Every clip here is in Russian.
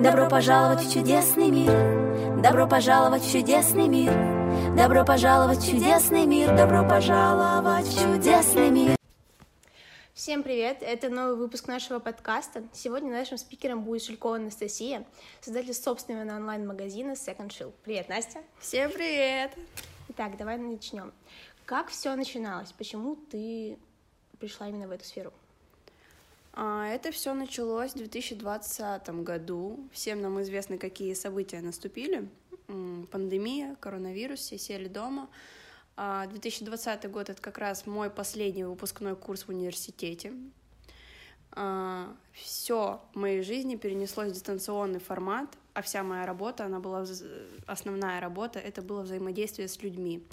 Добро пожаловать в чудесный мир. Добро пожаловать в чудесный мир. Добро пожаловать в чудесный мир. Добро пожаловать в чудесный мир. Всем привет! Это новый выпуск нашего подкаста. Сегодня нашим спикером будет Шелькова Анастасия, создатель собственного онлайн-магазина Second Chill. Привет, Настя! Всем привет! Итак, давай начнем. Как все начиналось? Почему ты пришла именно в эту сферу? А, это все началось в 2020 году. Всем нам известно, какие события наступили. Пандемия, коронавирус, все сели дома. 2020 а, год — это как раз мой последний выпускной курс в университете. А, все в моей жизни перенеслось в дистанционный формат, а вся моя работа, она была основная работа, это было взаимодействие с людьми.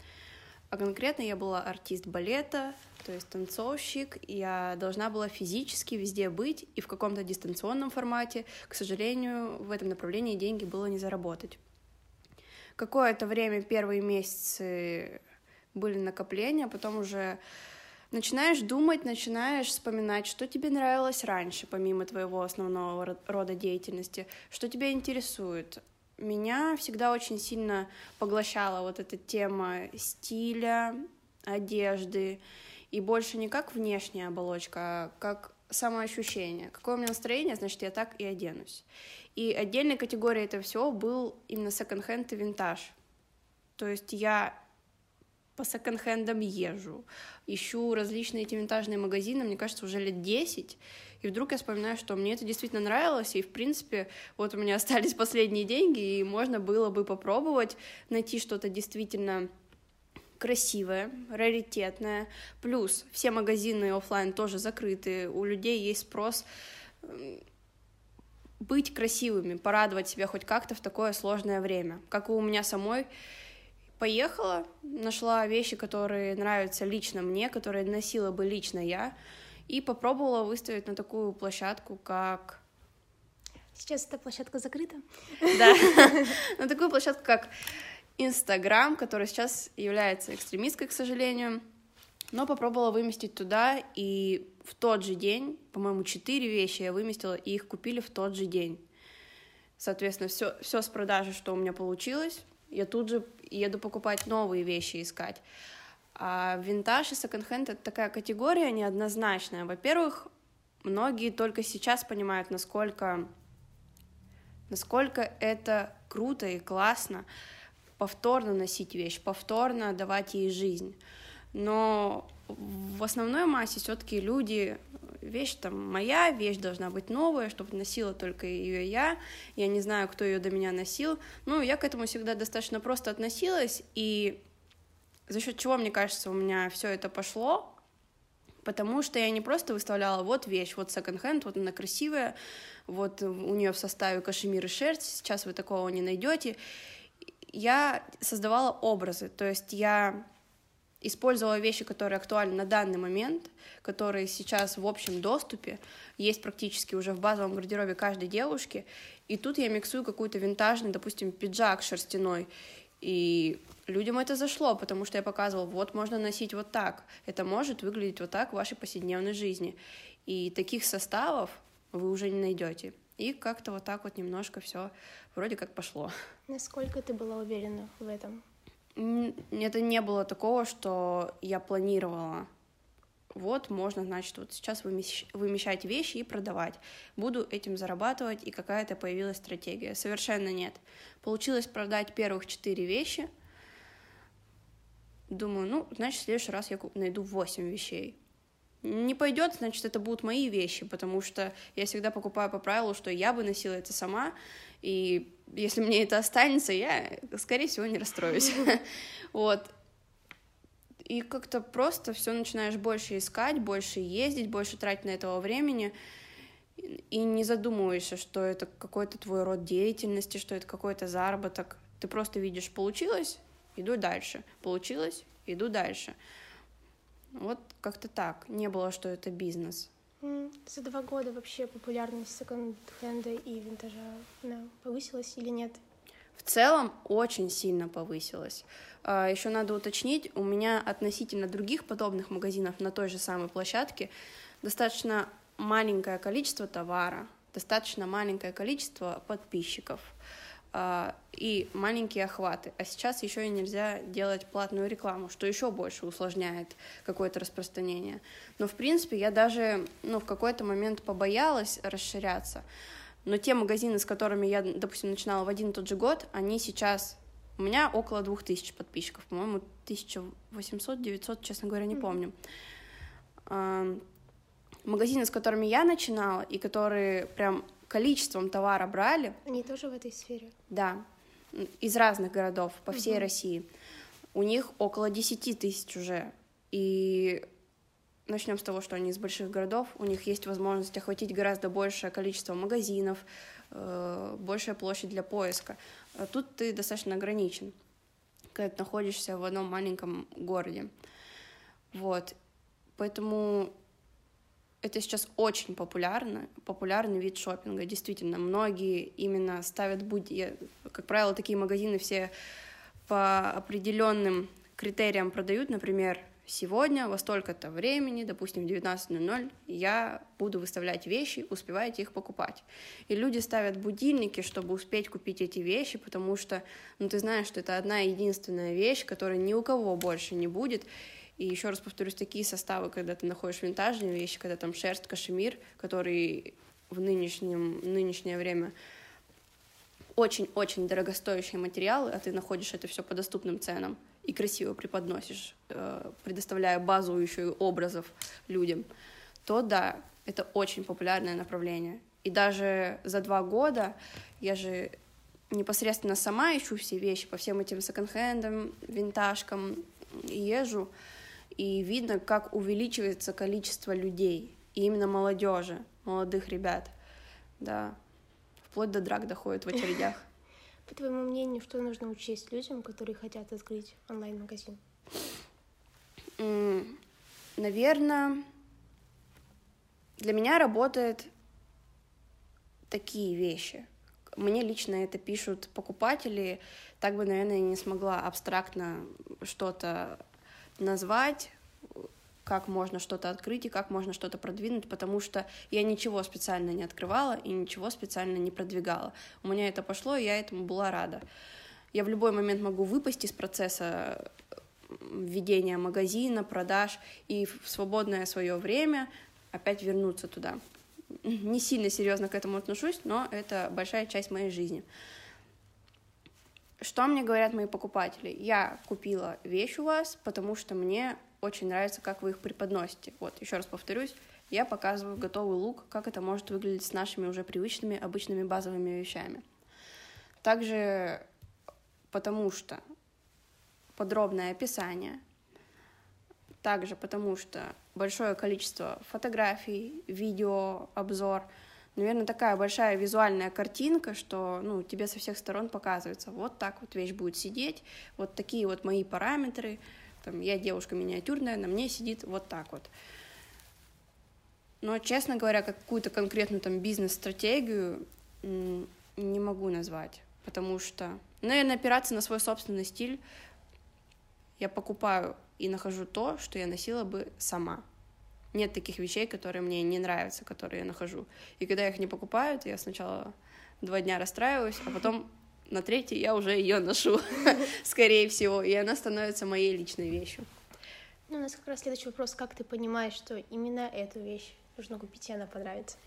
А конкретно я была артист балета, то есть танцовщик, я должна была физически везде быть и в каком-то дистанционном формате. К сожалению, в этом направлении деньги было не заработать. Какое-то время, первые месяцы были накопления, а потом уже начинаешь думать, начинаешь вспоминать, что тебе нравилось раньше, помимо твоего основного рода деятельности, что тебя интересует. Меня всегда очень сильно поглощала вот эта тема стиля, одежды, и больше не как внешняя оболочка, а как самоощущение. Какое у меня настроение, значит, я так и оденусь. И отдельной категорией этого всего был именно секонд-хенд и винтаж. То есть я по секонд-хендам езжу, ищу различные эти винтажные магазины, мне кажется, уже лет 10, и вдруг я вспоминаю, что мне это действительно нравилось, и, в принципе, вот у меня остались последние деньги, и можно было бы попробовать найти что-то действительно красивое, раритетное. Плюс все магазины офлайн тоже закрыты, у людей есть спрос быть красивыми, порадовать себя хоть как-то в такое сложное время. Как и у меня самой, поехала, нашла вещи, которые нравятся лично мне, которые носила бы лично я, и попробовала выставить на такую площадку, как... Сейчас эта площадка закрыта? Да, на такую площадку, как Инстаграм, который сейчас является экстремистской, к сожалению, но попробовала выместить туда, и в тот же день, по-моему, четыре вещи я выместила, и их купили в тот же день. Соответственно, все, все с продажи, что у меня получилось, я тут же еду покупать новые вещи, искать. А винтаж и секонд-хенд — это такая категория неоднозначная. Во-первых, многие только сейчас понимают, насколько, насколько это круто и классно, повторно носить вещь, повторно давать ей жизнь. Но в основной массе все-таки люди вещь там моя, вещь должна быть новая, чтобы носила только ее я. Я не знаю, кто ее до меня носил. Ну, я к этому всегда достаточно просто относилась, и за счет чего, мне кажется, у меня все это пошло, потому что я не просто выставляла вот вещь, вот секонд-хенд, вот она красивая, вот у нее в составе кашемир и шерсть, сейчас вы такого не найдете я создавала образы, то есть я использовала вещи, которые актуальны на данный момент, которые сейчас в общем доступе, есть практически уже в базовом гардеробе каждой девушки, и тут я миксую какую-то винтажный, допустим, пиджак шерстяной, и людям это зашло, потому что я показывала, вот можно носить вот так, это может выглядеть вот так в вашей повседневной жизни, и таких составов вы уже не найдете. И как-то вот так вот немножко все вроде как пошло. Насколько ты была уверена в этом? Это не было такого, что я планировала. Вот можно, значит, вот сейчас вымещать вещи и продавать. Буду этим зарабатывать, и какая-то появилась стратегия. Совершенно нет. Получилось продать первых четыре вещи. Думаю, ну, значит, в следующий раз я найду восемь вещей не пойдет, значит, это будут мои вещи, потому что я всегда покупаю по правилу, что я бы носила это сама, и если мне это останется, я, скорее всего, не расстроюсь. Вот. И как-то просто все начинаешь больше искать, больше ездить, больше тратить на этого времени, и не задумываешься, что это какой-то твой род деятельности, что это какой-то заработок. Ты просто видишь, получилось, иду дальше, получилось, иду дальше. Вот как-то так. Не было, что это бизнес. За два года вообще популярность секонд-хенда и винтажа она повысилась или нет? В целом очень сильно повысилась. А, Еще надо уточнить, у меня относительно других подобных магазинов на той же самой площадке достаточно маленькое количество товара, достаточно маленькое количество подписчиков а, и маленькие охваты. А сейчас еще и нельзя делать платную рекламу, что еще больше усложняет какое-то распространение. Но в принципе я даже ну, в какой-то момент побоялась расширяться. Но те магазины, с которыми я, допустим, начинала в один и тот же год, они сейчас у меня около двух тысяч подписчиков, по-моему, 1800-900, честно говоря, не помню. Магазины, с которыми я начинала, и которые прям количеством товара брали... Они тоже в этой сфере? Да, из разных городов по всей угу. России. У них около 10 тысяч уже. И начнем с того, что они из больших городов, у них есть возможность охватить гораздо большее количество магазинов, э, большая площадь для поиска. А тут ты достаточно ограничен, когда ты находишься в одном маленьком городе. Вот. Поэтому это сейчас очень популярно, популярный вид шопинга. Действительно, многие именно ставят буди... Как правило, такие магазины все по определенным критериям продают, например, сегодня во столько-то времени, допустим, в 19.00, я буду выставлять вещи, успеваете их покупать. И люди ставят будильники, чтобы успеть купить эти вещи, потому что, ну, ты знаешь, что это одна единственная вещь, которая ни у кого больше не будет. И еще раз повторюсь, такие составы, когда ты находишь винтажные вещи, когда там шерсть, кашемир, который в нынешнем, нынешнее время очень-очень дорогостоящие материалы, а ты находишь это все по доступным ценам и красиво преподносишь, э, предоставляя базу еще и образов людям, то да, это очень популярное направление. И даже за два года я же непосредственно сама ищу все вещи по всем этим секонд-хендам, винтажкам, езжу, и видно, как увеличивается количество людей, и именно молодежи, молодых ребят, да, вплоть до драк доходит в очередях. По твоему мнению, что нужно учесть людям, которые хотят открыть онлайн-магазин? Наверное, для меня работают такие вещи. Мне лично это пишут покупатели. Так бы, наверное, я не смогла абстрактно что-то назвать, как можно что-то открыть и как можно что-то продвинуть, потому что я ничего специально не открывала и ничего специально не продвигала. У меня это пошло, и я этому была рада. Я в любой момент могу выпасть из процесса ведения магазина, продаж, и в свободное свое время опять вернуться туда. Не сильно серьезно к этому отношусь, но это большая часть моей жизни. Что мне говорят мои покупатели? Я купила вещь у вас, потому что мне очень нравится, как вы их преподносите. Вот, еще раз повторюсь, я показываю готовый лук, как это может выглядеть с нашими уже привычными, обычными базовыми вещами. Также потому что подробное описание, также потому что большое количество фотографий, видео, обзор, наверное, такая большая визуальная картинка, что ну, тебе со всех сторон показывается, вот так вот вещь будет сидеть, вот такие вот мои параметры, там, я девушка миниатюрная, на мне сидит вот так вот. Но, честно говоря, какую-то конкретную там бизнес-стратегию не могу назвать, потому что, наверное, опираться на свой собственный стиль. Я покупаю и нахожу то, что я носила бы сама. Нет таких вещей, которые мне не нравятся, которые я нахожу. И когда я их не покупаю, то я сначала два дня расстраиваюсь, а потом на третий я уже ее ношу, скорее всего, и она становится моей личной вещью. Ну, у нас как раз следующий вопрос, как ты понимаешь, что именно эту вещь нужно купить, и она понравится?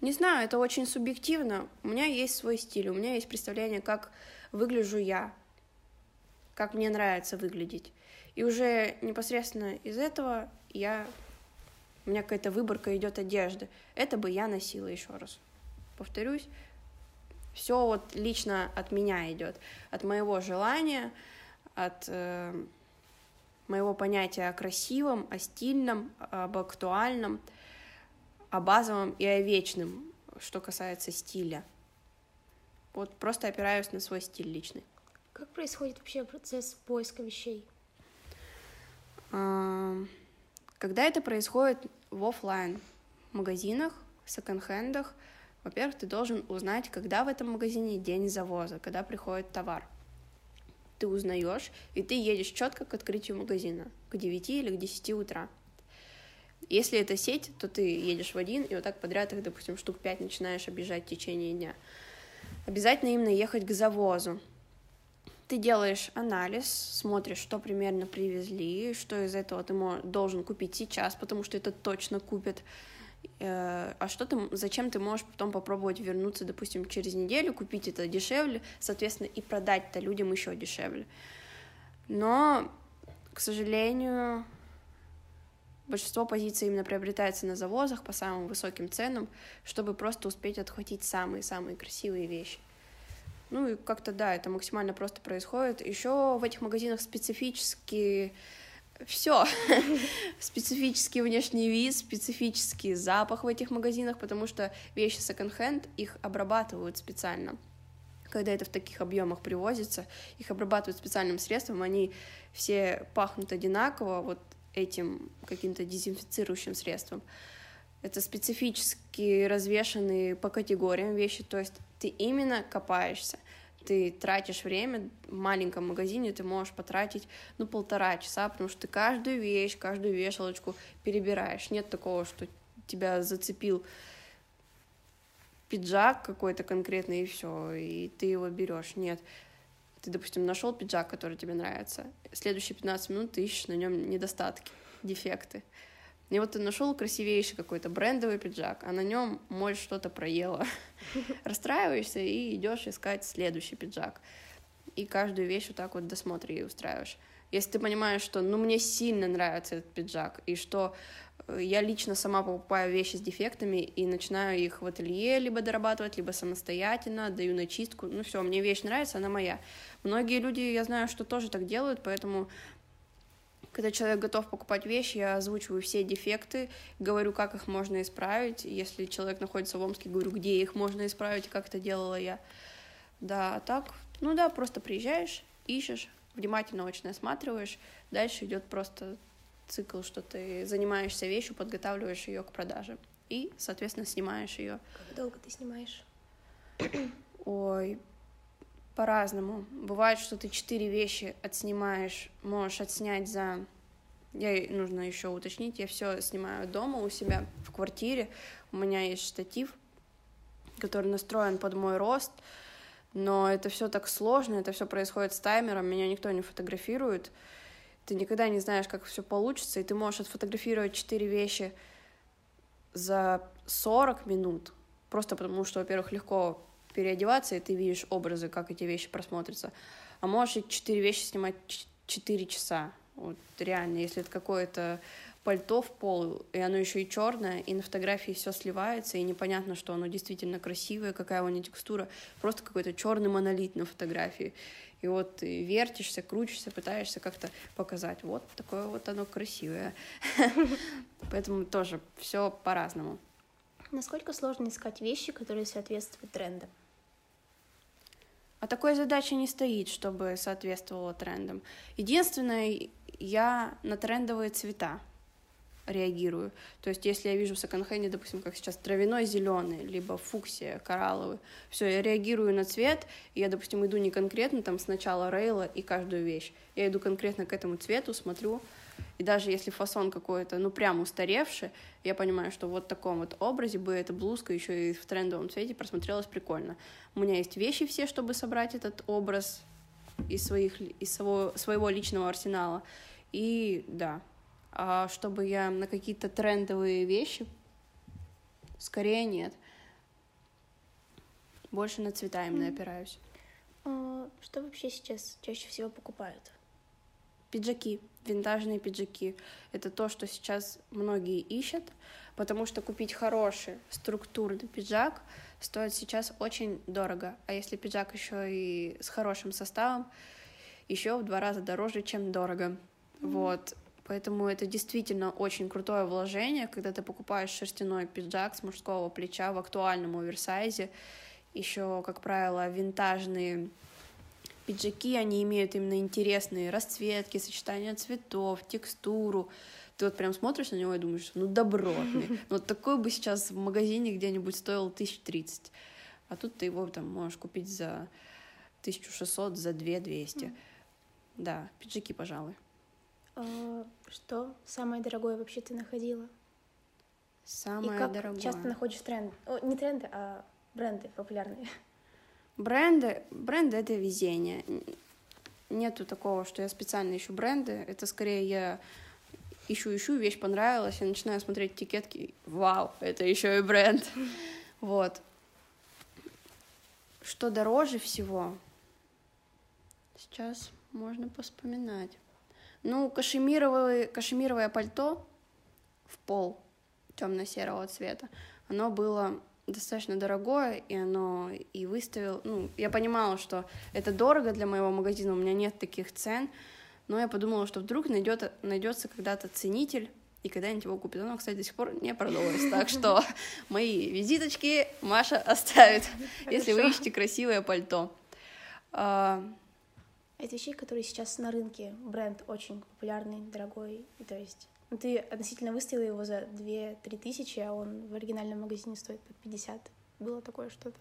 Не знаю, это очень субъективно. У меня есть свой стиль, у меня есть представление, как выгляжу я, как мне нравится выглядеть. И уже непосредственно из этого я у меня какая-то выборка идет одежды. Это бы я носила еще раз. Повторюсь, все вот лично от меня идет, от моего желания, от э, моего понятия о красивом, о стильном, об актуальном, о базовом и о вечном, что касается стиля. Вот просто опираюсь на свой стиль личный. Как происходит вообще процесс поиска вещей? А, когда это происходит в офлайн магазинах, секонд-хендах, во-первых, ты должен узнать, когда в этом магазине день завоза, когда приходит товар. Ты узнаешь, и ты едешь четко к открытию магазина, к 9 или к 10 утра. Если это сеть, то ты едешь в один, и вот так подряд их, допустим, штук пять начинаешь объезжать в течение дня. Обязательно именно ехать к завозу. Ты делаешь анализ, смотришь, что примерно привезли, что из этого ты должен купить сейчас, потому что это точно купят. Э, а что ты, зачем ты можешь потом попробовать вернуться, допустим, через неделю, купить это дешевле, соответственно, и продать-то людям еще дешевле. Но, к сожалению, большинство позиций именно приобретается на завозах по самым высоким ценам, чтобы просто успеть отхватить самые-самые красивые вещи. Ну и как-то да, это максимально просто происходит. Еще в этих магазинах специфические все. специфический внешний вид, специфический запах в этих магазинах, потому что вещи секонд-хенд, их обрабатывают специально. Когда это в таких объемах привозится, их обрабатывают специальным средством, они все пахнут одинаково, вот этим каким-то дезинфицирующим средством. Это специфически развешенные по категориям вещи, то есть ты именно копаешься ты тратишь время в маленьком магазине, ты можешь потратить, ну, полтора часа, потому что ты каждую вещь, каждую вешалочку перебираешь. Нет такого, что тебя зацепил пиджак какой-то конкретный, и все, и ты его берешь. Нет. Ты, допустим, нашел пиджак, который тебе нравится. Следующие 15 минут ты ищешь на нем недостатки, дефекты. И вот ты нашел красивейший какой-то брендовый пиджак, а на нем моль что-то проела. Расстраиваешься и идешь искать следующий пиджак. И каждую вещь вот так вот досмотри и устраиваешь. Если ты понимаешь, что ну мне сильно нравится этот пиджак, и что э, я лично сама покупаю вещи с дефектами и начинаю их в ателье либо дорабатывать, либо самостоятельно, даю на чистку. Ну все, мне вещь нравится, она моя. Многие люди, я знаю, что тоже так делают, поэтому когда человек готов покупать вещи, я озвучиваю все дефекты, говорю, как их можно исправить. Если человек находится в Омске, говорю, где их можно исправить, как это делала я. Да, а так, ну да, просто приезжаешь, ищешь, внимательно очень осматриваешь, дальше идет просто цикл, что ты занимаешься вещью, подготавливаешь ее к продаже и, соответственно, снимаешь ее. Как долго ты снимаешь? Ой, по-разному. Бывает, что ты четыре вещи отснимаешь, можешь отснять за... Я нужно еще уточнить, я все снимаю дома у себя в квартире. У меня есть штатив, который настроен под мой рост, но это все так сложно, это все происходит с таймером, меня никто не фотографирует. Ты никогда не знаешь, как все получится, и ты можешь отфотографировать четыре вещи за 40 минут, просто потому что, во-первых, легко переодеваться, и ты видишь образы, как эти вещи просмотрятся. А можешь четыре вещи снимать четыре часа. Вот реально, если это какое-то пальто в пол, и оно еще и черное, и на фотографии все сливается, и непонятно, что оно действительно красивое, какая у него текстура, просто какой-то черный монолит на фотографии. И вот ты вертишься, крутишься, пытаешься как-то показать, вот такое вот оно красивое. Поэтому тоже все по-разному. Насколько сложно искать вещи, которые соответствуют трендам? А такой задачи не стоит, чтобы соответствовало трендам. Единственное, я на трендовые цвета реагирую. То есть, если я вижу в секонд-хенде, допустим, как сейчас травяной зеленый, либо фуксия, коралловый, все, я реагирую на цвет, и я, допустим, иду не конкретно там сначала рейла и каждую вещь. Я иду конкретно к этому цвету, смотрю, и даже если фасон какой-то, ну, прям устаревший, я понимаю, что вот в таком вот образе бы эта блузка еще и в трендовом цвете просмотрелась прикольно. У меня есть вещи все, чтобы собрать этот образ из, своих, из своего, своего личного арсенала. И да, а чтобы я на какие-то трендовые вещи, скорее нет. Больше на цвета именно mm. опираюсь. А, что вообще сейчас чаще всего покупают? Пиджаки, винтажные пиджаки. Это то, что сейчас многие ищут, потому что купить хороший структурный пиджак стоит сейчас очень дорого. А если пиджак еще и с хорошим составом, еще в два раза дороже, чем дорого. Mm-hmm. Вот. Поэтому это действительно очень крутое вложение, когда ты покупаешь шерстяной пиджак с мужского плеча в актуальном оверсайзе. Еще, как правило, винтажные пиджаки, они имеют именно интересные расцветки, сочетание цветов, текстуру. Ты вот прям смотришь на него и думаешь, ну добротный. Ну, вот такой бы сейчас в магазине где-нибудь стоил тысяч тридцать. А тут ты его там можешь купить за 1600, за 2200. Mm. Да, пиджаки, пожалуй. А, что самое дорогое вообще ты находила? Самое И как дорогое. часто находишь тренды? О, не тренды, а бренды популярные. Бренды, бренды это везение. Нету такого, что я специально ищу бренды. Это скорее я ищу, ищу, вещь понравилась, я начинаю смотреть этикетки. Вау, это еще и бренд. Вот. Что дороже всего? Сейчас можно поспоминать. Ну, кашемировое, кашемировое пальто в пол темно-серого цвета, оно было достаточно дорогое, и оно и выставил, ну, я понимала, что это дорого для моего магазина, у меня нет таких цен, но я подумала, что вдруг найдет, найдется когда-то ценитель, и когда-нибудь его купит. Оно, кстати, до сих пор не продалось, так что мои визиточки Маша оставит, если вы ищете красивое пальто. А, Это вещей, которые сейчас на рынке. Бренд очень популярный, дорогой. То есть ну, ты относительно выставила его за 2-3 тысячи, а он в оригинальном магазине стоит под 50. Было такое что-то?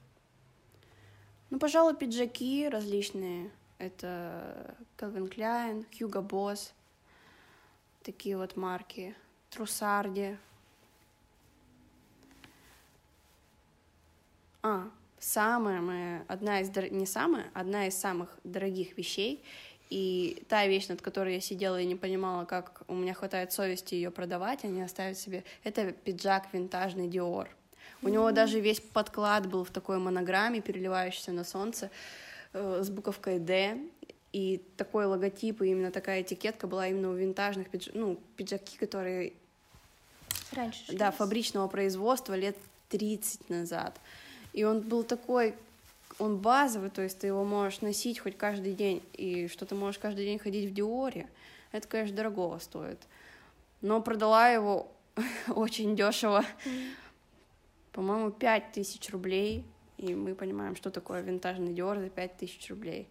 Ну, пожалуй, пиджаки различные. Это Calvin Klein, Hugo Boss, такие вот марки. Трусарди. А, самая моя, одна из, не самая, одна из самых дорогих вещей, и та вещь, над которой я сидела и не понимала, как у меня хватает совести ее продавать, а не оставить себе, это пиджак винтажный Dior. У него даже весь подклад был в такой монограмме, переливающейся на солнце, э, с буковкой D, и такой логотип, и именно такая этикетка была именно у винтажных пидж... ну, пиджаки, которые Раньше да, фабричного производства лет 30 назад. И он был такой, он базовый, то есть ты его можешь носить хоть каждый день, и что ты можешь каждый день ходить в Диоре, это, конечно, дорого стоит. Но продала его очень дешево, по-моему, 5 тысяч рублей, и мы понимаем, что такое винтажный Диор за 5 тысяч рублей.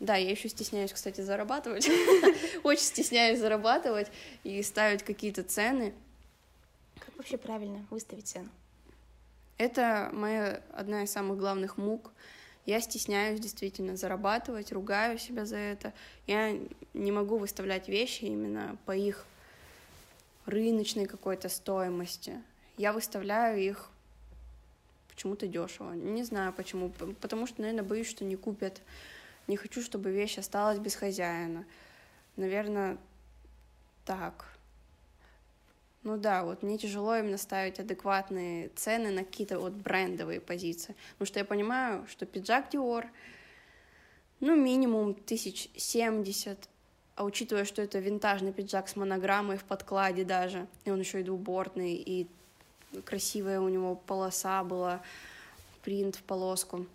Да, я еще стесняюсь, кстати, зарабатывать. Очень стесняюсь зарабатывать и ставить какие-то цены. Как вообще правильно выставить цену? Это моя одна из самых главных мук. Я стесняюсь действительно зарабатывать, ругаю себя за это. Я не могу выставлять вещи именно по их рыночной какой-то стоимости. Я выставляю их почему-то дешево. Не знаю почему. Потому что, наверное, боюсь, что не купят. Не хочу, чтобы вещь осталась без хозяина. Наверное, так. Ну да, вот мне тяжело именно ставить адекватные цены на какие-то вот брендовые позиции. Потому что я понимаю, что пиджак Dior, ну, минимум тысяч семьдесят, а учитывая, что это винтажный пиджак с монограммой в подкладе даже, и он еще и двубортный, и красивая у него полоса была, принт в полоску.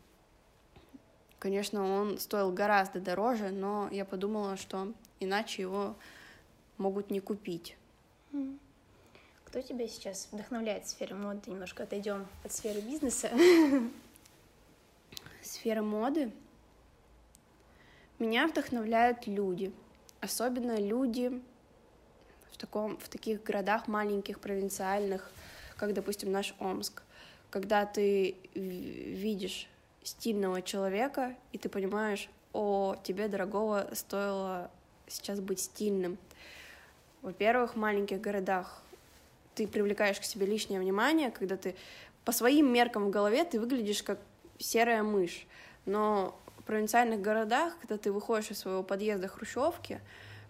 Конечно, он стоил гораздо дороже, но я подумала, что иначе его могут не купить. Кто тебя сейчас вдохновляет в сфере моды? Немножко отойдем от сферы бизнеса. Сфера моды. Меня вдохновляют люди, особенно люди в, таком, в таких городах маленьких, провинциальных, как, допустим, наш Омск. Когда ты видишь стильного человека, и ты понимаешь, о, тебе дорогого стоило сейчас быть стильным. Во-первых, в маленьких городах ты привлекаешь к себе лишнее внимание, когда ты по своим меркам в голове ты выглядишь как серая мышь. Но в провинциальных городах, когда ты выходишь из своего подъезда хрущевки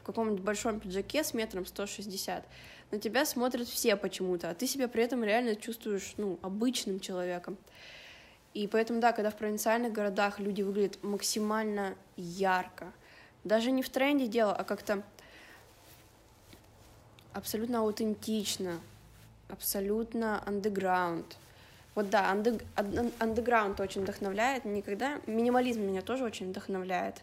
в каком-нибудь большом пиджаке с метром 160, на тебя смотрят все почему-то, а ты себя при этом реально чувствуешь, ну, обычным человеком. И поэтому, да, когда в провинциальных городах люди выглядят максимально ярко, даже не в тренде дело, а как-то абсолютно аутентично, абсолютно андеграунд. Вот да, андег- ан- андеграунд очень вдохновляет. Никогда минимализм меня тоже очень вдохновляет,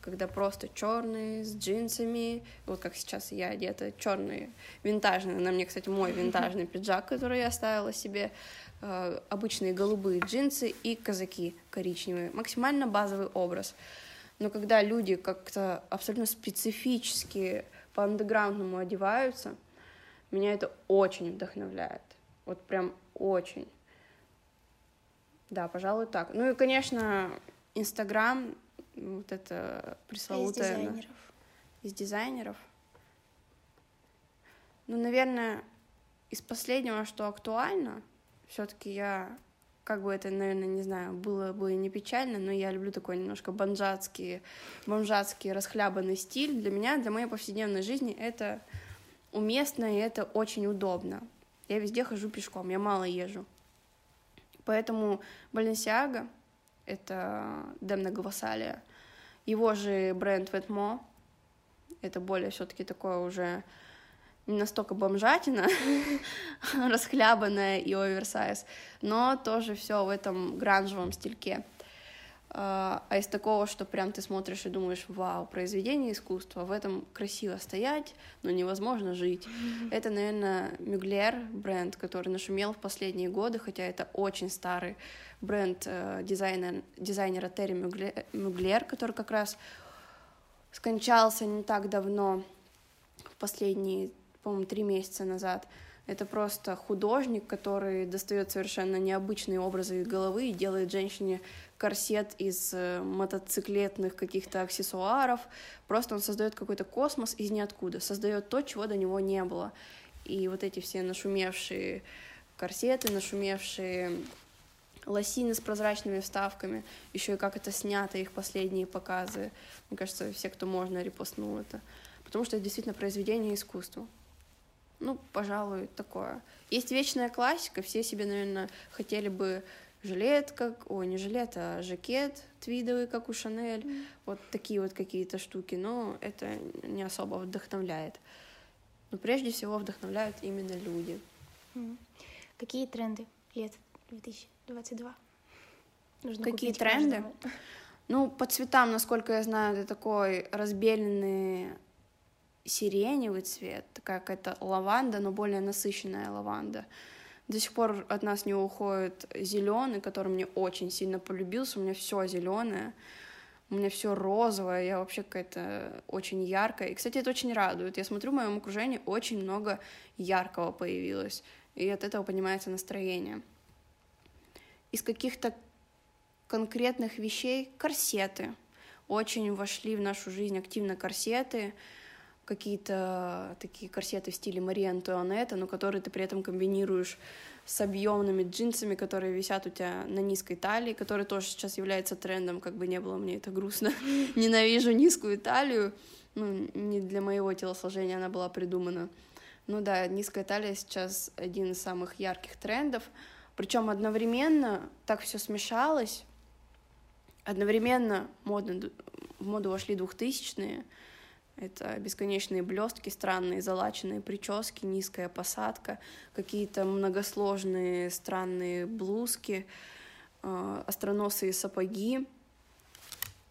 когда просто черные с джинсами, вот как сейчас я одета, черные, винтажные. На мне, кстати, мой винтажный пиджак, который я оставила себе, э, обычные голубые джинсы и казаки коричневые. Максимально базовый образ. Но когда люди как-то абсолютно специфически по андеграундному одеваются, меня это очень вдохновляет. Вот прям очень. Да, пожалуй, так. Ну и, конечно, Инстаграм, вот это А из пресловутое... дизайнеров. Из дизайнеров? Ну, наверное, из последнего, что актуально, все-таки я, как бы это, наверное, не знаю, было бы не печально, но я люблю такой немножко бомжатский, бомжатский расхлябанный стиль. Для меня, для моей повседневной жизни это уместно и это очень удобно. Я везде хожу пешком, я мало езжу. Поэтому Balenciaga — это Демна Гвасалия. Его же бренд Ветмо — это более все таки такое уже не настолько бомжатина, расхлябанная и оверсайз, но тоже все в этом гранжевом стильке. А, а из такого, что прям ты смотришь и думаешь, вау, произведение искусства, в этом красиво стоять, но невозможно жить. Mm-hmm. Это, наверное, Мюглер, бренд, который нашумел в последние годы, хотя это очень старый бренд э, дизайнер, дизайнера Терри Мюглер, Мюглер, который как раз скончался не так давно, в последние, по-моему, три месяца назад. Это просто художник, который достает совершенно необычные образы из головы и делает женщине корсет из э, мотоциклетных каких-то аксессуаров. Просто он создает какой-то космос из ниоткуда, создает то, чего до него не было. И вот эти все нашумевшие корсеты, нашумевшие лосины с прозрачными вставками, еще и как это снято, их последние показы. Мне кажется, все, кто можно, репостнул это. Потому что это действительно произведение искусства. Ну, пожалуй, такое. Есть вечная классика, все себе, наверное, хотели бы жилет, как, ой, не жилет, а жакет твидовый, как у Шанель, mm. вот такие вот какие-то штуки, но это не особо вдохновляет. Но прежде всего вдохновляют именно люди. Mm. Какие тренды лет 2022? Нужно Какие тренды? Каждому. Ну, по цветам, насколько я знаю, это такой разбеленный сиреневый цвет, такая какая-то лаванда, но более насыщенная лаванда. До сих пор от нас не уходит зеленый, который мне очень сильно полюбился. У меня все зеленое, у меня все розовое, я вообще какая-то очень яркая. И, кстати, это очень радует. Я смотрю, в моем окружении очень много яркого появилось, и от этого поднимается настроение. Из каких-то конкретных вещей корсеты. Очень вошли в нашу жизнь активно корсеты какие-то такие корсеты в стиле Марии Антуанетта, но которые ты при этом комбинируешь с объемными джинсами, которые висят у тебя на низкой талии, которые тоже сейчас является трендом, как бы не было мне это грустно. Ненавижу низкую талию, ну, не для моего телосложения она была придумана. Ну да, низкая талия сейчас один из самых ярких трендов, причем одновременно так все смешалось, одновременно модно, в моду вошли двухтысячные, это бесконечные блестки, странные залаченные прически, низкая посадка, какие-то многосложные странные блузки, э, остроносые сапоги,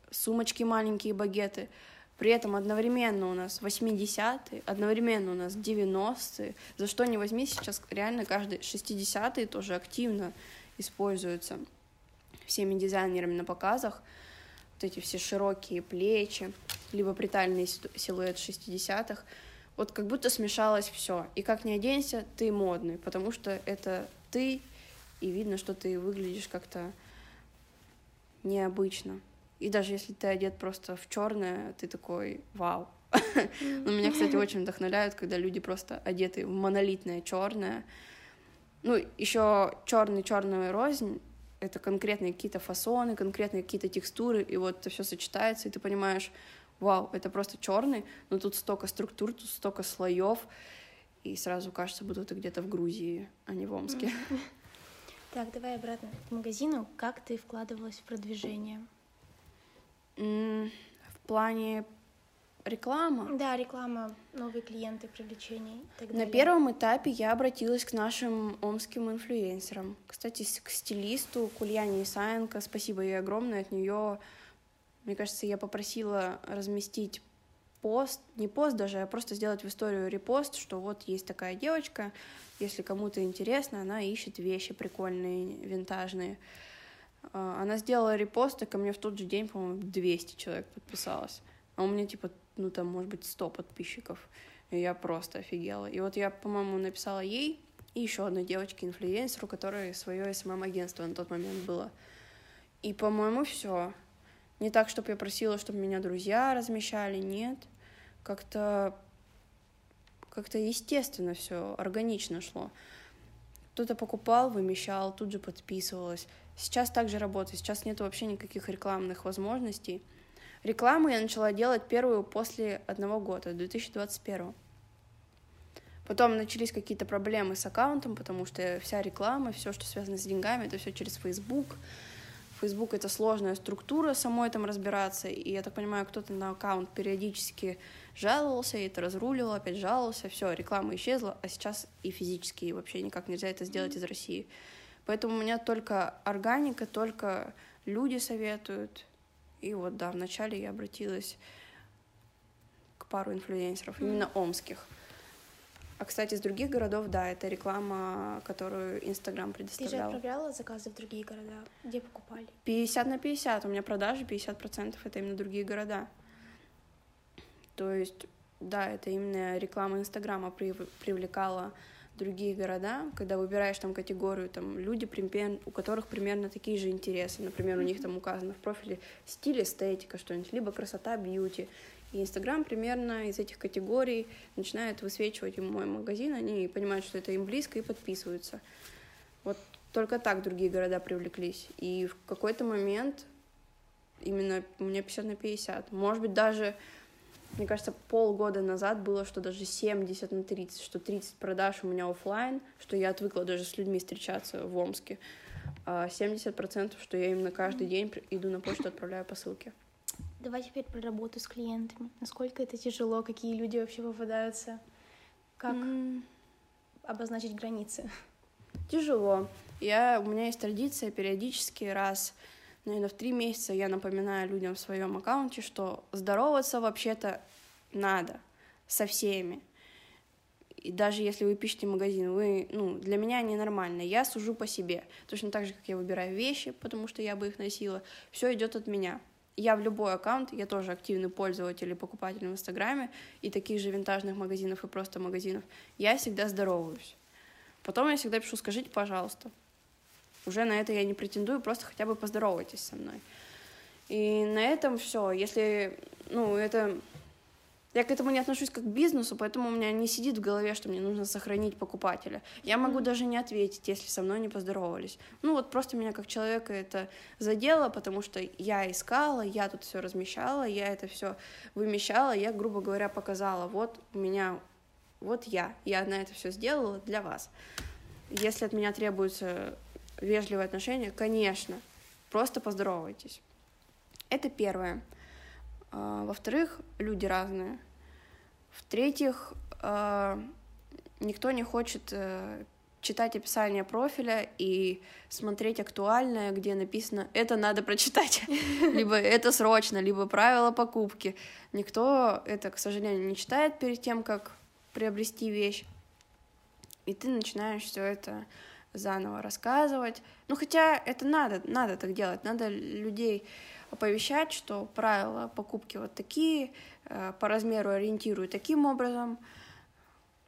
сумочки маленькие, багеты. При этом одновременно у нас 80-е, одновременно у нас 90-е. За что не возьми, сейчас реально каждый 60-е тоже активно используются всеми дизайнерами на показах. Вот эти все широкие плечи, либо брутальный силуэт 60-х. Вот как будто смешалось все. И как ни оденься, ты модный, потому что это ты, и видно, что ты выглядишь как-то необычно. И даже если ты одет просто в черное, ты такой вау. Но меня, кстати, очень вдохновляют, когда люди просто одеты в монолитное черное. Ну, еще черный черную рознь это конкретные какие-то фасоны, конкретные какие-то текстуры, и вот это все сочетается, и ты понимаешь, вау, это просто черный, но тут столько структур, тут столько слоев, и сразу кажется, будто ты где-то в Грузии, а не в Омске. Так, давай обратно к магазину. Как ты вкладывалась в продвижение? В плане реклама? Да, реклама, новые клиенты, далее. На первом этапе я обратилась к нашим омским инфлюенсерам. Кстати, к стилисту к Ульяне Исаенко. Спасибо ей огромное. От нее мне кажется, я попросила разместить пост, не пост даже, а просто сделать в историю репост, что вот есть такая девочка, если кому-то интересно, она ищет вещи прикольные, винтажные. А, она сделала репост, и ко мне в тот же день, по-моему, 200 человек подписалось. А у меня, типа, ну, там, может быть, 100 подписчиков. И я просто офигела. И вот я, по-моему, написала ей и еще одной девочке-инфлюенсеру, которая свое СММ-агентство на тот момент было. И, по-моему, все. Не так, чтобы я просила, чтобы меня друзья размещали, нет. Как-то как-то естественно все, органично шло. Кто-то покупал, вымещал, тут же подписывалось. Сейчас также работает, сейчас нет вообще никаких рекламных возможностей. Рекламу я начала делать первую после одного года, 2021. Потом начались какие-то проблемы с аккаунтом, потому что вся реклама, все, что связано с деньгами, это все через Facebook. Facebook это сложная структура, самой там разбираться, и я так понимаю, кто-то на аккаунт периодически жаловался, и это разрулил, опять жаловался, все, реклама исчезла, а сейчас и физически и вообще никак нельзя это сделать из России. Поэтому у меня только органика, только люди советуют. И вот, да, вначале я обратилась к пару инфлюенсеров, именно омских. А, кстати, из других городов, да, это реклама, которую Инстаграм предоставлял. Ты же отправляла заказы в другие города? Где покупали? 50 на 50. У меня продажи 50% это именно другие города. То есть, да, это именно реклама Инстаграма привлекала другие города, когда выбираешь там категорию, там люди, у которых примерно такие же интересы. Например, у них там указано в профиле стиль, эстетика, что-нибудь, либо красота, бьюти. И Инстаграм примерно из этих категорий начинает высвечивать им мой магазин, они понимают, что это им близко и подписываются. Вот только так другие города привлеклись. И в какой-то момент именно у меня 50 на 50. Может быть, даже, мне кажется, полгода назад было, что даже 70 на 30, что 30 продаж у меня офлайн, что я отвыкла даже с людьми встречаться в Омске, а 70%, что я именно каждый день иду на почту, отправляю посылки. Давай теперь про работу с клиентами. Насколько это тяжело, какие люди вообще попадаются, как mm. обозначить границы? Тяжело. Я, у меня есть традиция периодически раз, наверное, в три месяца я напоминаю людям в своем аккаунте, что здороваться вообще-то надо со всеми. И даже если вы пишете магазин, вы, ну, для меня ненормально. Я сужу по себе. Точно так же, как я выбираю вещи, потому что я бы их носила. Все идет от меня я в любой аккаунт, я тоже активный пользователь и покупатель в Инстаграме, и таких же винтажных магазинов и просто магазинов, я всегда здороваюсь. Потом я всегда пишу, скажите, пожалуйста. Уже на это я не претендую, просто хотя бы поздоровайтесь со мной. И на этом все. Если, ну, это я к этому не отношусь как к бизнесу, поэтому у меня не сидит в голове, что мне нужно сохранить покупателя. Я могу mm-hmm. даже не ответить, если со мной не поздоровались. Ну вот просто меня как человека это задело, потому что я искала, я тут все размещала, я это все вымещала, я, грубо говоря, показала, вот у меня, вот я, я на это все сделала для вас. Если от меня требуется вежливое отношение, конечно, просто поздоровайтесь. Это первое. А, во-вторых, люди разные. В-третьих, а, никто не хочет э, читать описание профиля и смотреть актуальное, где написано «это надо прочитать», либо «это срочно», либо «правила покупки». Никто это, к сожалению, не читает перед тем, как приобрести вещь. И ты начинаешь все это заново рассказывать. Ну, хотя это надо, надо так делать, надо людей оповещать, что правила покупки вот такие, э, по размеру ориентирую таким образом,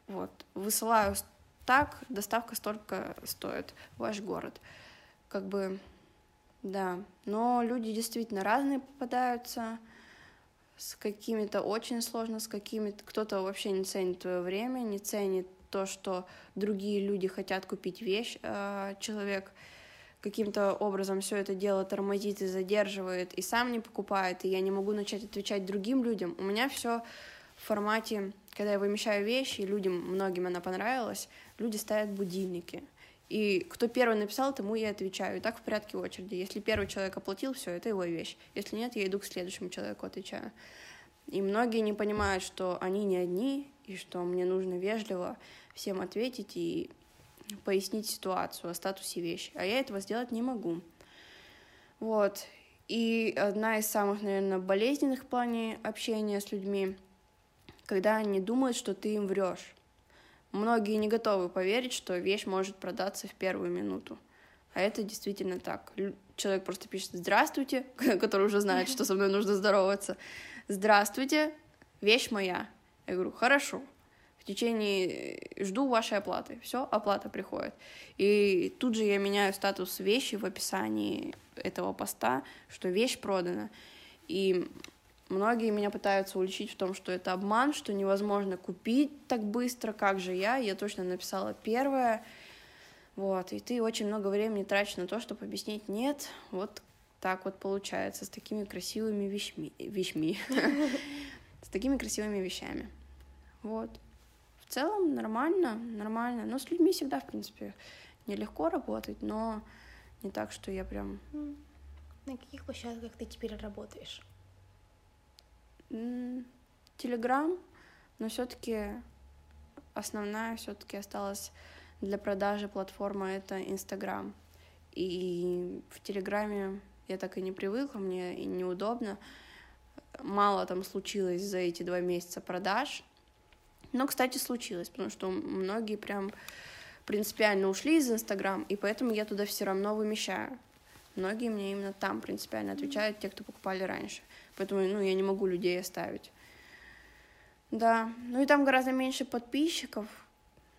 вот, высылаю так, доставка столько стоит ваш город. Как бы, да, но люди действительно разные попадаются, с какими-то очень сложно, с какими-то кто-то вообще не ценит твое время, не ценит то, что другие люди хотят купить вещь, э, человек каким-то образом все это дело тормозит и задерживает, и сам не покупает, и я не могу начать отвечать другим людям. У меня все в формате, когда я вымещаю вещи, и людям, многим она понравилась, люди ставят будильники. И кто первый написал, тому я отвечаю. И так в порядке очереди. Если первый человек оплатил, все, это его вещь. Если нет, я иду к следующему человеку, отвечаю. И многие не понимают, что они не одни, и что мне нужно вежливо всем ответить и пояснить ситуацию о статусе вещи, а я этого сделать не могу. Вот. И одна из самых, наверное, болезненных в плане общения с людьми, когда они думают, что ты им врешь. Многие не готовы поверить, что вещь может продаться в первую минуту. А это действительно так. Человек просто пишет «Здравствуйте», который уже знает, что со мной нужно здороваться. «Здравствуйте, вещь моя». Я говорю «Хорошо» в течение... Э, жду вашей оплаты. Все, оплата приходит. И тут же я меняю статус вещи в описании этого поста, что вещь продана. И Многие меня пытаются уличить в том, что это обман, что невозможно купить так быстро, как же я. Я точно написала первое. Вот, и ты очень много времени тратишь на то, чтобы объяснить нет, вот так вот получается, с такими красивыми вещми, вещми, с такими красивыми вещами. Вот. В целом нормально, нормально. Но с людьми всегда, в принципе, нелегко работать, но не так, что я прям... На каких площадках ты теперь работаешь? Телеграм, но все-таки основная все-таки осталась для продажи платформа это Инстаграм. И в Телеграме я так и не привыкла, мне и неудобно. Мало там случилось за эти два месяца продаж. Но, кстати, случилось, потому что многие прям принципиально ушли из Инстаграм, и поэтому я туда все равно вымещаю. Многие мне именно там принципиально отвечают, те, кто покупали раньше. Поэтому, ну, я не могу людей оставить. Да, ну и там гораздо меньше подписчиков.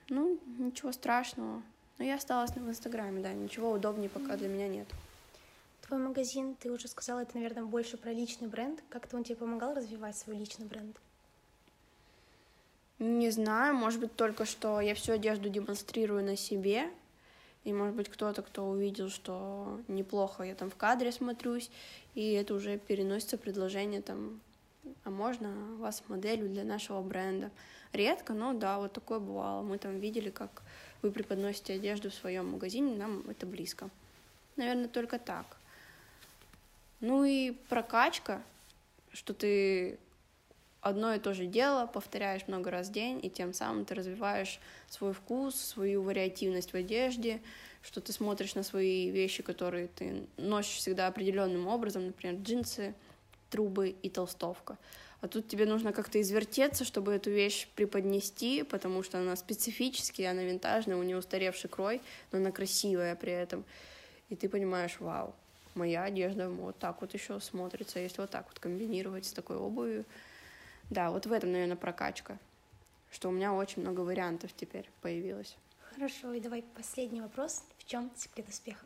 Ну, ничего страшного. Но я осталась в Инстаграме, да, ничего удобнее пока для меня нет. Твой магазин, ты уже сказала, это, наверное, больше про личный бренд. Как-то он тебе помогал развивать свой личный бренд? Не знаю, может быть, только что я всю одежду демонстрирую на себе, и, может быть, кто-то, кто увидел, что неплохо я там в кадре смотрюсь, и это уже переносится предложение там, а можно вас моделью для нашего бренда. Редко, но да, вот такое бывало. Мы там видели, как вы преподносите одежду в своем магазине, нам это близко. Наверное, только так. Ну и прокачка, что ты одно и то же дело повторяешь много раз в день, и тем самым ты развиваешь свой вкус, свою вариативность в одежде, что ты смотришь на свои вещи, которые ты носишь всегда определенным образом, например, джинсы, трубы и толстовка. А тут тебе нужно как-то извертеться, чтобы эту вещь преподнести, потому что она специфическая, она винтажная, у нее устаревший крой, но она красивая при этом. И ты понимаешь, вау, моя одежда вот так вот еще смотрится, если вот так вот комбинировать с такой обувью, да, вот в этом, наверное, прокачка, что у меня очень много вариантов теперь появилось. Хорошо, и давай последний вопрос. В чем секрет успеха?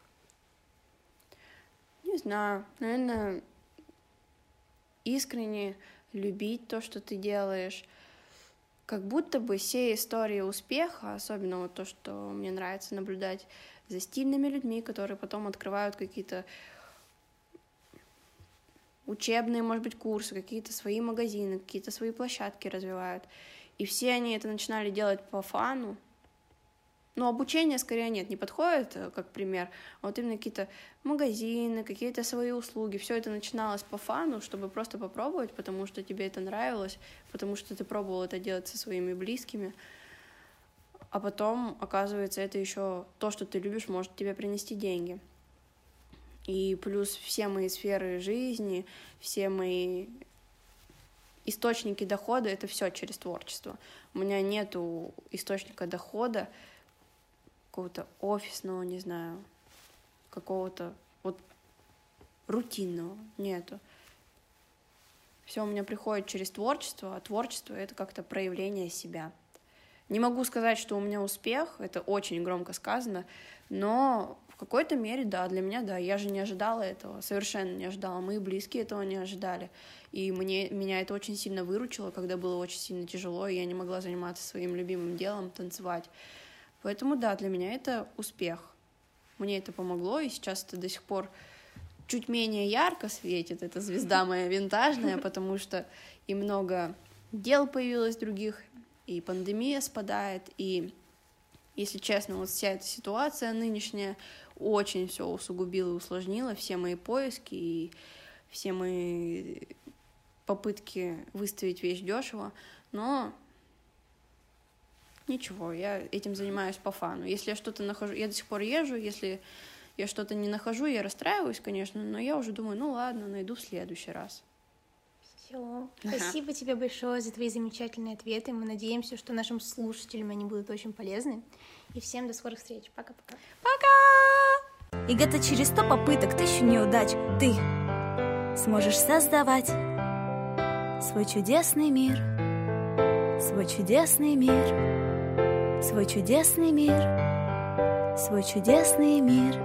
Не знаю, наверное, искренне любить то, что ты делаешь. Как будто бы все истории успеха, особенно вот то, что мне нравится наблюдать за стильными людьми, которые потом открывают какие-то учебные, может быть, курсы, какие-то свои магазины, какие-то свои площадки развивают. И все они это начинали делать по фану. Но обучение скорее нет, не подходит, э, как пример. А вот именно какие-то магазины, какие-то свои услуги. Все это начиналось по фану, чтобы просто попробовать, потому что тебе это нравилось, потому что ты пробовал это делать со своими близкими. А потом, оказывается, это еще то, что ты любишь, может тебе принести деньги. И плюс все мои сферы жизни, все мои источники дохода — это все через творчество. У меня нету источника дохода какого-то офисного, не знаю, какого-то вот рутинного нету. Все у меня приходит через творчество, а творчество — это как-то проявление себя. Не могу сказать, что у меня успех, это очень громко сказано, но какой-то мере, да, для меня, да, я же не ожидала этого, совершенно не ожидала, мои близкие этого не ожидали, и мне, меня это очень сильно выручило, когда было очень сильно тяжело, и я не могла заниматься своим любимым делом, танцевать. Поэтому, да, для меня это успех. Мне это помогло, и сейчас это до сих пор чуть менее ярко светит, эта звезда моя винтажная, потому что и много дел появилось других, и пандемия спадает, и если честно, вот вся эта ситуация нынешняя очень все усугубила и усложнила все мои поиски и все мои попытки выставить вещь дешево, но ничего, я этим занимаюсь по фану. Если я что-то нахожу, я до сих пор езжу, если я что-то не нахожу, я расстраиваюсь, конечно, но я уже думаю, ну ладно, найду в следующий раз. Все. Спасибо тебе большое за твои замечательные ответы. Мы надеемся, что нашим слушателям они будут очень полезны. И всем до скорых встреч. Пока-пока. Пока! И где-то через сто попыток, тысячу неудач ты сможешь создавать свой чудесный мир, свой чудесный мир, свой чудесный мир, свой чудесный мир.